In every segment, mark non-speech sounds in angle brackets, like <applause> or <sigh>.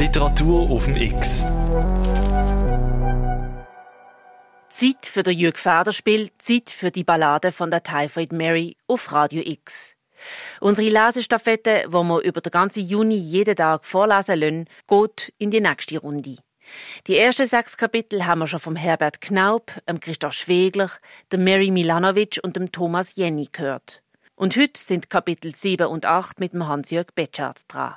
Literatur auf dem X. Zeit für der Jürg Federspiel, Zeit für die Ballade von der Typhoid Mary auf Radio X. Unsere Lesestaffette, wo wir über den ganzen Juni jeden Tag vorlesen lassen, geht in die nächste Runde. Die ersten sechs Kapitel haben wir schon vom Herbert Knaub, dem Christoph Schwegler, dem Mary Milanovic und dem Thomas Jenny gehört. Und heute sind Kapitel 7 und 8 mit dem Hans-Jörg Betschart dran.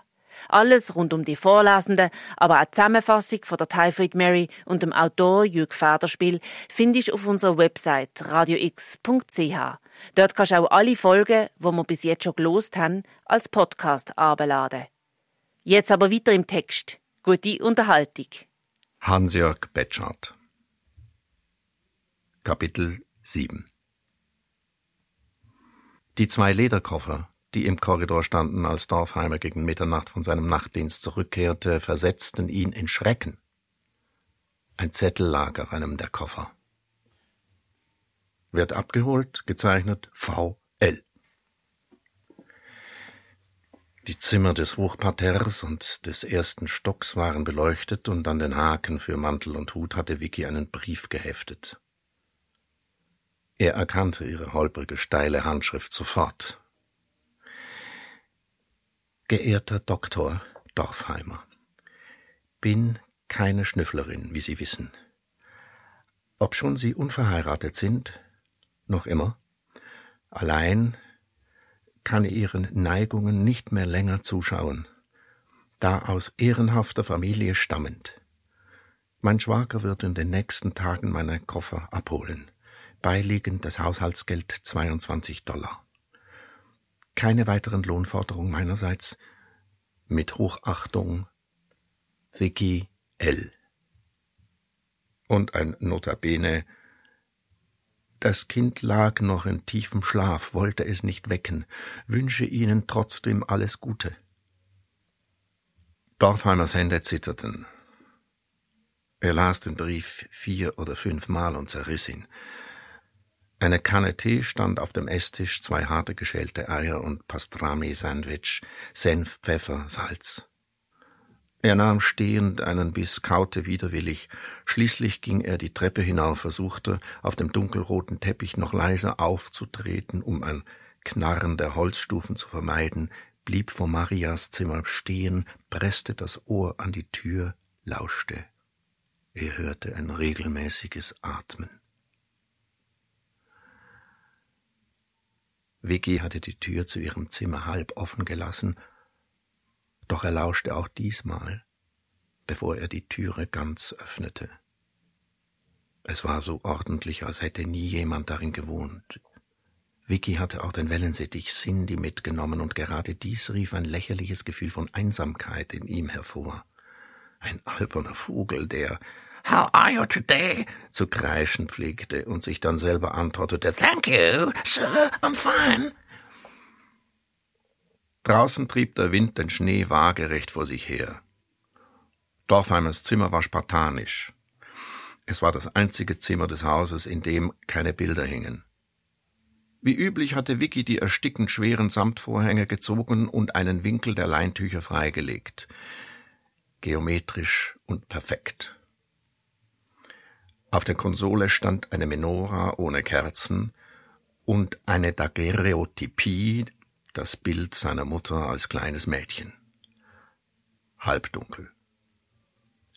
Alles rund um die Vorlesenden, aber auch die Zusammenfassung von der Typhoid Mary und dem Autor Jürg Federspiel findest du auf unserer Website radiox.ch. Dort kannst du auch alle Folgen, wo wir bis jetzt schon gelost haben, als Podcast abladen. Jetzt aber weiter im Text. Gute Unterhaltung. Hans-Jörg Betschart Kapitel 7 Die zwei Lederkoffer, die im Korridor standen, als Dorfheimer gegen Mitternacht von seinem Nachtdienst zurückkehrte, versetzten ihn in Schrecken. Ein Zettel lag auf einem der Koffer. Wird abgeholt, gezeichnet V.L. Die Zimmer des Hochparterres und des ersten Stocks waren beleuchtet und an den Haken für Mantel und Hut hatte Vicky einen Brief geheftet. Er erkannte ihre holprige, steile Handschrift sofort. Geehrter Doktor Dorfheimer, bin keine Schnüfflerin, wie Sie wissen. Obschon Sie unverheiratet sind, noch immer, allein kann ihren Neigungen nicht mehr länger zuschauen, da aus ehrenhafter Familie stammend. Mein Schwager wird in den nächsten Tagen meine Koffer abholen, beiliegend das Haushaltsgeld 22 Dollar. Keine weiteren Lohnforderungen meinerseits. Mit Hochachtung Vicky L. Und ein Notabene das Kind lag noch in tiefem Schlaf, wollte es nicht wecken, wünsche Ihnen trotzdem alles Gute. Dorfheimers Hände zitterten. Er las den Brief vier oder fünfmal und zerriss ihn. Eine Kanne Tee stand auf dem Esstisch, zwei harte geschälte Eier und Pastrami-Sandwich, Senf, Pfeffer, Salz. Er nahm stehend einen Biss, kaute widerwillig. Schließlich ging er die Treppe hinauf, versuchte, auf dem dunkelroten Teppich noch leiser aufzutreten, um ein Knarren der Holzstufen zu vermeiden, blieb vor Marias Zimmer stehen, presste das Ohr an die Tür, lauschte. Er hörte ein regelmäßiges Atmen. Vicky hatte die Tür zu ihrem Zimmer halb offen gelassen doch er lauschte auch diesmal, bevor er die Türe ganz öffnete. Es war so ordentlich, als hätte nie jemand darin gewohnt. Vicky hatte auch den Wellensittich Cindy mitgenommen, und gerade dies rief ein lächerliches Gefühl von Einsamkeit in ihm hervor. Ein alberner Vogel, der How are you today? zu kreischen pflegte und sich dann selber antwortete Thank you, sir, I'm fine. Draußen trieb der Wind den Schnee waagerecht vor sich her. Dorfheimers Zimmer war spartanisch. Es war das einzige Zimmer des Hauses, in dem keine Bilder hingen. Wie üblich hatte Vicky die erstickend schweren Samtvorhänge gezogen und einen Winkel der Leintücher freigelegt. Geometrisch und perfekt. Auf der Konsole stand eine Menora ohne Kerzen und eine Daguerreotypie das Bild seiner Mutter als kleines Mädchen. Halbdunkel.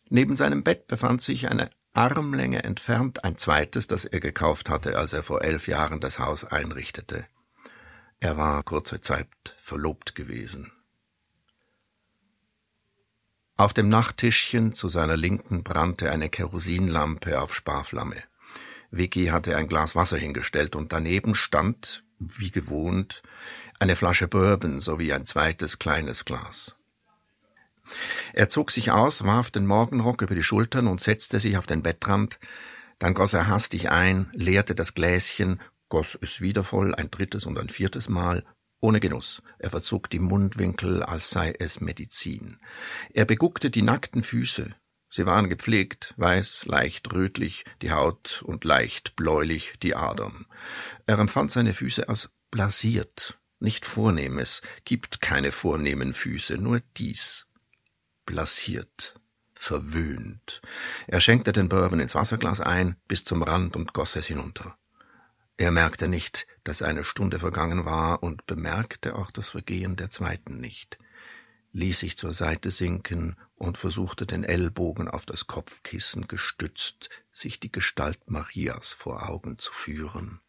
Neben seinem Bett befand sich eine Armlänge entfernt ein zweites, das er gekauft hatte, als er vor elf Jahren das Haus einrichtete. Er war kurze Zeit verlobt gewesen. Auf dem Nachttischchen zu seiner Linken brannte eine Kerosinlampe auf Sparflamme. Vicky hatte ein Glas Wasser hingestellt und daneben stand, wie gewohnt, eine Flasche Bourbon sowie ein zweites kleines Glas. Er zog sich aus, warf den Morgenrock über die Schultern und setzte sich auf den Bettrand, dann goss er hastig ein, leerte das Gläschen, goss es wieder voll, ein drittes und ein viertes Mal, ohne Genuss. Er verzog die Mundwinkel, als sei es Medizin. Er beguckte die nackten Füße. Sie waren gepflegt, weiß, leicht rötlich, die Haut und leicht bläulich die Adern. Er empfand seine Füße als blasiert, nicht Vornehmes, gibt keine vornehmen Füße, nur dies. blasiert, verwöhnt. Er schenkte den Bourbon ins Wasserglas ein, bis zum Rand und goss es hinunter. Er merkte nicht, dass eine Stunde vergangen war und bemerkte auch das Vergehen der zweiten nicht, ließ sich zur Seite sinken und versuchte den Ellbogen auf das Kopfkissen gestützt, sich die Gestalt Marias vor Augen zu führen.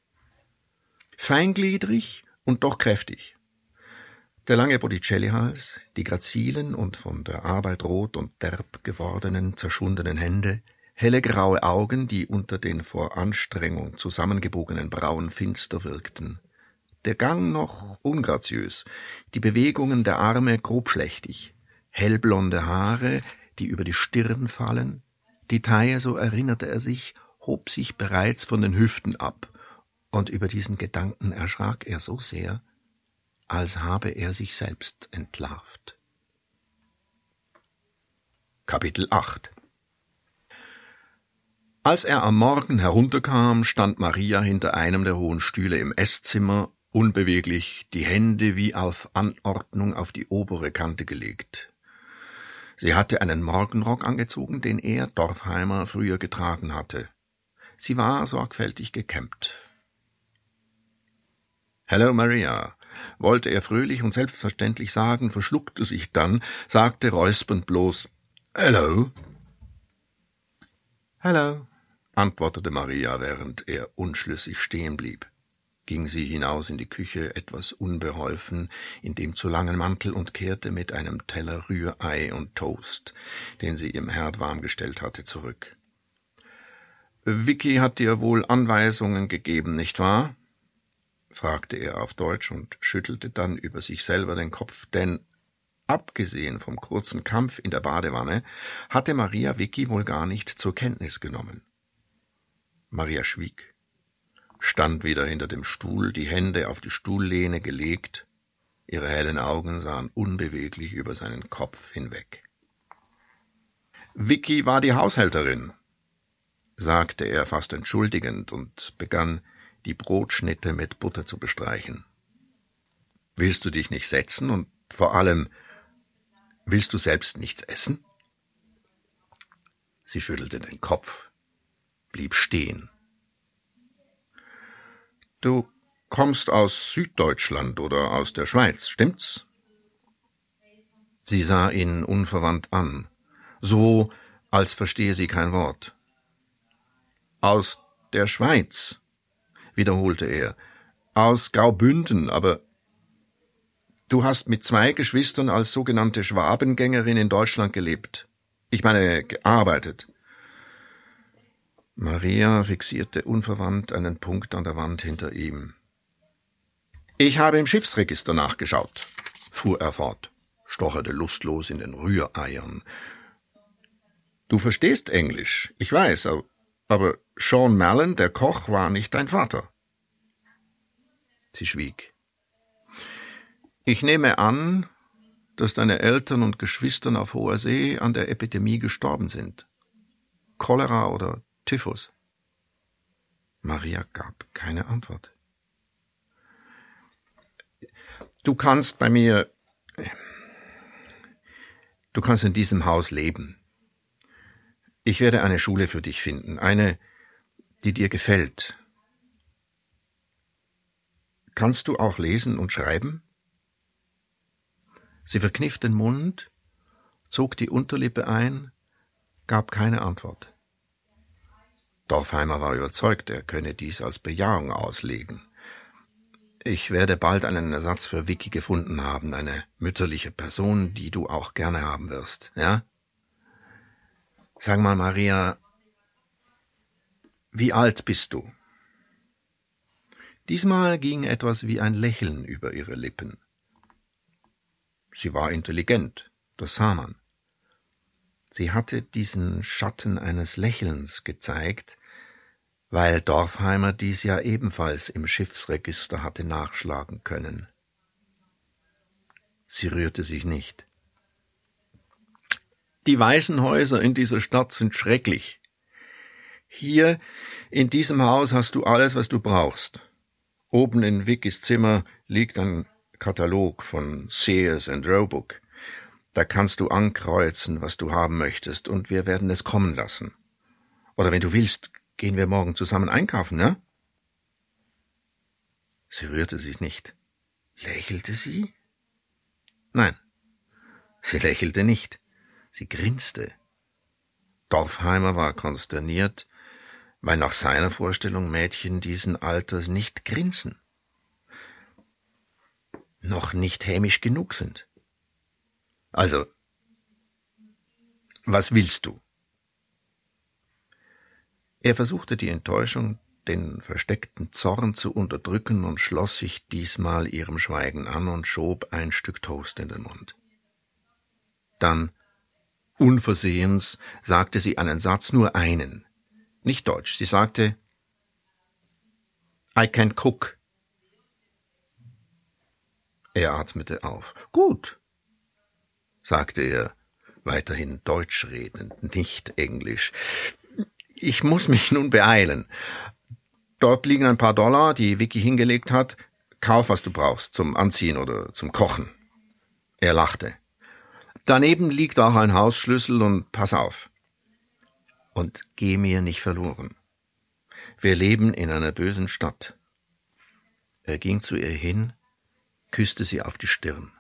Feingliedrig und doch kräftig. Der lange Botticelli-Hals, die grazilen und von der Arbeit rot und derb gewordenen, zerschundenen Hände, helle graue Augen, die unter den vor Anstrengung zusammengebogenen Brauen finster wirkten. Der Gang noch ungraziös, die Bewegungen der Arme grobschlächtig, hellblonde Haare, die über die Stirn fallen, die Taille, so erinnerte er sich, hob sich bereits von den Hüften ab, und über diesen Gedanken erschrak er so sehr, als habe er sich selbst entlarvt. Kapitel 8 als er am Morgen herunterkam, stand Maria hinter einem der hohen Stühle im Esszimmer, unbeweglich, die Hände wie auf Anordnung auf die obere Kante gelegt. Sie hatte einen Morgenrock angezogen, den er, Dorfheimer, früher getragen hatte. Sie war sorgfältig gekämmt. Hello, Maria, wollte er fröhlich und selbstverständlich sagen, verschluckte sich dann, sagte räuspernd bloß Hello. Hello, antwortete Maria, während er unschlüssig stehen blieb. Ging sie hinaus in die Küche, etwas unbeholfen, in dem zu langen Mantel und kehrte mit einem Teller Rührei und Toast, den sie im Herd warm gestellt hatte, zurück. Vicky hat dir wohl Anweisungen gegeben, nicht wahr? fragte er auf Deutsch und schüttelte dann über sich selber den Kopf, denn abgesehen vom kurzen Kampf in der Badewanne hatte Maria Vicky wohl gar nicht zur Kenntnis genommen. Maria schwieg, stand wieder hinter dem Stuhl, die Hände auf die Stuhllehne gelegt, ihre hellen Augen sahen unbeweglich über seinen Kopf hinweg. Vicky war die Haushälterin, sagte er fast entschuldigend und begann, die Brotschnitte mit Butter zu bestreichen. Willst du dich nicht setzen und vor allem willst du selbst nichts essen? Sie schüttelte den Kopf, blieb stehen. Du kommst aus Süddeutschland oder aus der Schweiz, stimmt's? Sie sah ihn unverwandt an, so als verstehe sie kein Wort. Aus der Schweiz, wiederholte er, aus Graubünden, aber du hast mit zwei Geschwistern als sogenannte Schwabengängerin in Deutschland gelebt. Ich meine, gearbeitet. Maria fixierte unverwandt einen Punkt an der Wand hinter ihm. Ich habe im Schiffsregister nachgeschaut, fuhr er fort, stocherte lustlos in den Rühreiern. Du verstehst Englisch, ich weiß, aber Sean Mallon, der Koch, war nicht dein Vater. Sie schwieg. Ich nehme an, dass deine Eltern und Geschwistern auf hoher See an der Epidemie gestorben sind. Cholera oder Typhus. Maria gab keine Antwort. Du kannst bei mir, du kannst in diesem Haus leben. Ich werde eine Schule für dich finden, eine, die dir gefällt. Kannst du auch lesen und schreiben? Sie verkniff den Mund, zog die Unterlippe ein, gab keine Antwort. Dorfheimer war überzeugt, er könne dies als Bejahung auslegen. Ich werde bald einen Ersatz für Vicky gefunden haben, eine mütterliche Person, die du auch gerne haben wirst, ja? Sag mal, Maria, wie alt bist du? Diesmal ging etwas wie ein Lächeln über ihre Lippen. Sie war intelligent, das sah man. Sie hatte diesen Schatten eines Lächelns gezeigt, weil Dorfheimer dies ja ebenfalls im Schiffsregister hatte nachschlagen können. Sie rührte sich nicht. Die Waisenhäuser in dieser Stadt sind schrecklich. Hier in diesem Haus hast du alles, was du brauchst. Oben in Vickys Zimmer liegt ein Katalog von Sears and Roebuck. Da kannst du ankreuzen, was du haben möchtest, und wir werden es kommen lassen. Oder wenn du willst, gehen wir morgen zusammen einkaufen, ne? Sie rührte sich nicht. Lächelte sie? Nein, sie lächelte nicht. Sie grinste. Dorfheimer war konsterniert, weil nach seiner Vorstellung Mädchen diesen Alters nicht grinsen, noch nicht hämisch genug sind. Also, was willst du? Er versuchte die Enttäuschung, den versteckten Zorn zu unterdrücken und schloss sich diesmal ihrem Schweigen an und schob ein Stück Toast in den Mund. Dann, unversehens, sagte sie einen Satz, nur einen, nicht Deutsch. Sie sagte, I can cook. Er atmete auf. Gut, sagte er, weiterhin Deutsch redend, nicht Englisch. Ich muss mich <laughs> nun beeilen. Dort liegen ein paar Dollar, die Vicky hingelegt hat. Kauf, was du brauchst, zum Anziehen oder zum Kochen. Er lachte. Daneben liegt auch ein Hausschlüssel und pass auf und geh mir nicht verloren. Wir leben in einer bösen Stadt. Er ging zu ihr hin, küsste sie auf die Stirn.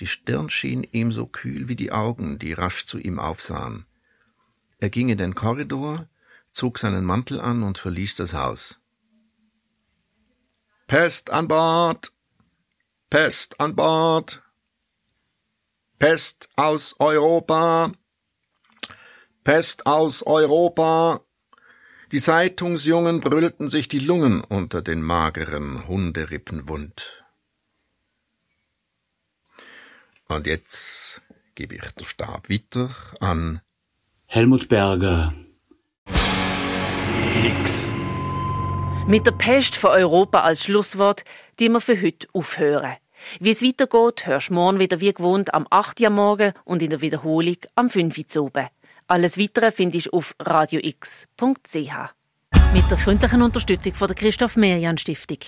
Die Stirn schien ihm so kühl wie die Augen, die rasch zu ihm aufsahen. Er ging in den Korridor, zog seinen Mantel an und verließ das Haus. Pest an Bord! Pest an Bord! Pest aus Europa! Pest aus Europa. Die Zeitungsjungen brüllten sich die Lungen unter den mageren Hunderippen Und jetzt gebe ich den Stab weiter an Helmut Berger. X. Mit der Pest von Europa als Schlusswort, die wir für heute aufhören. Wie es weitergeht, hörst du morgen wieder wie gewohnt am 8. Uhr morgen und in der Wiederholung am 5. Uhr oben. Alles Weitere findest du auf radiox.ch. Mit der freundlichen Unterstützung von der Christoph Merian Stiftung.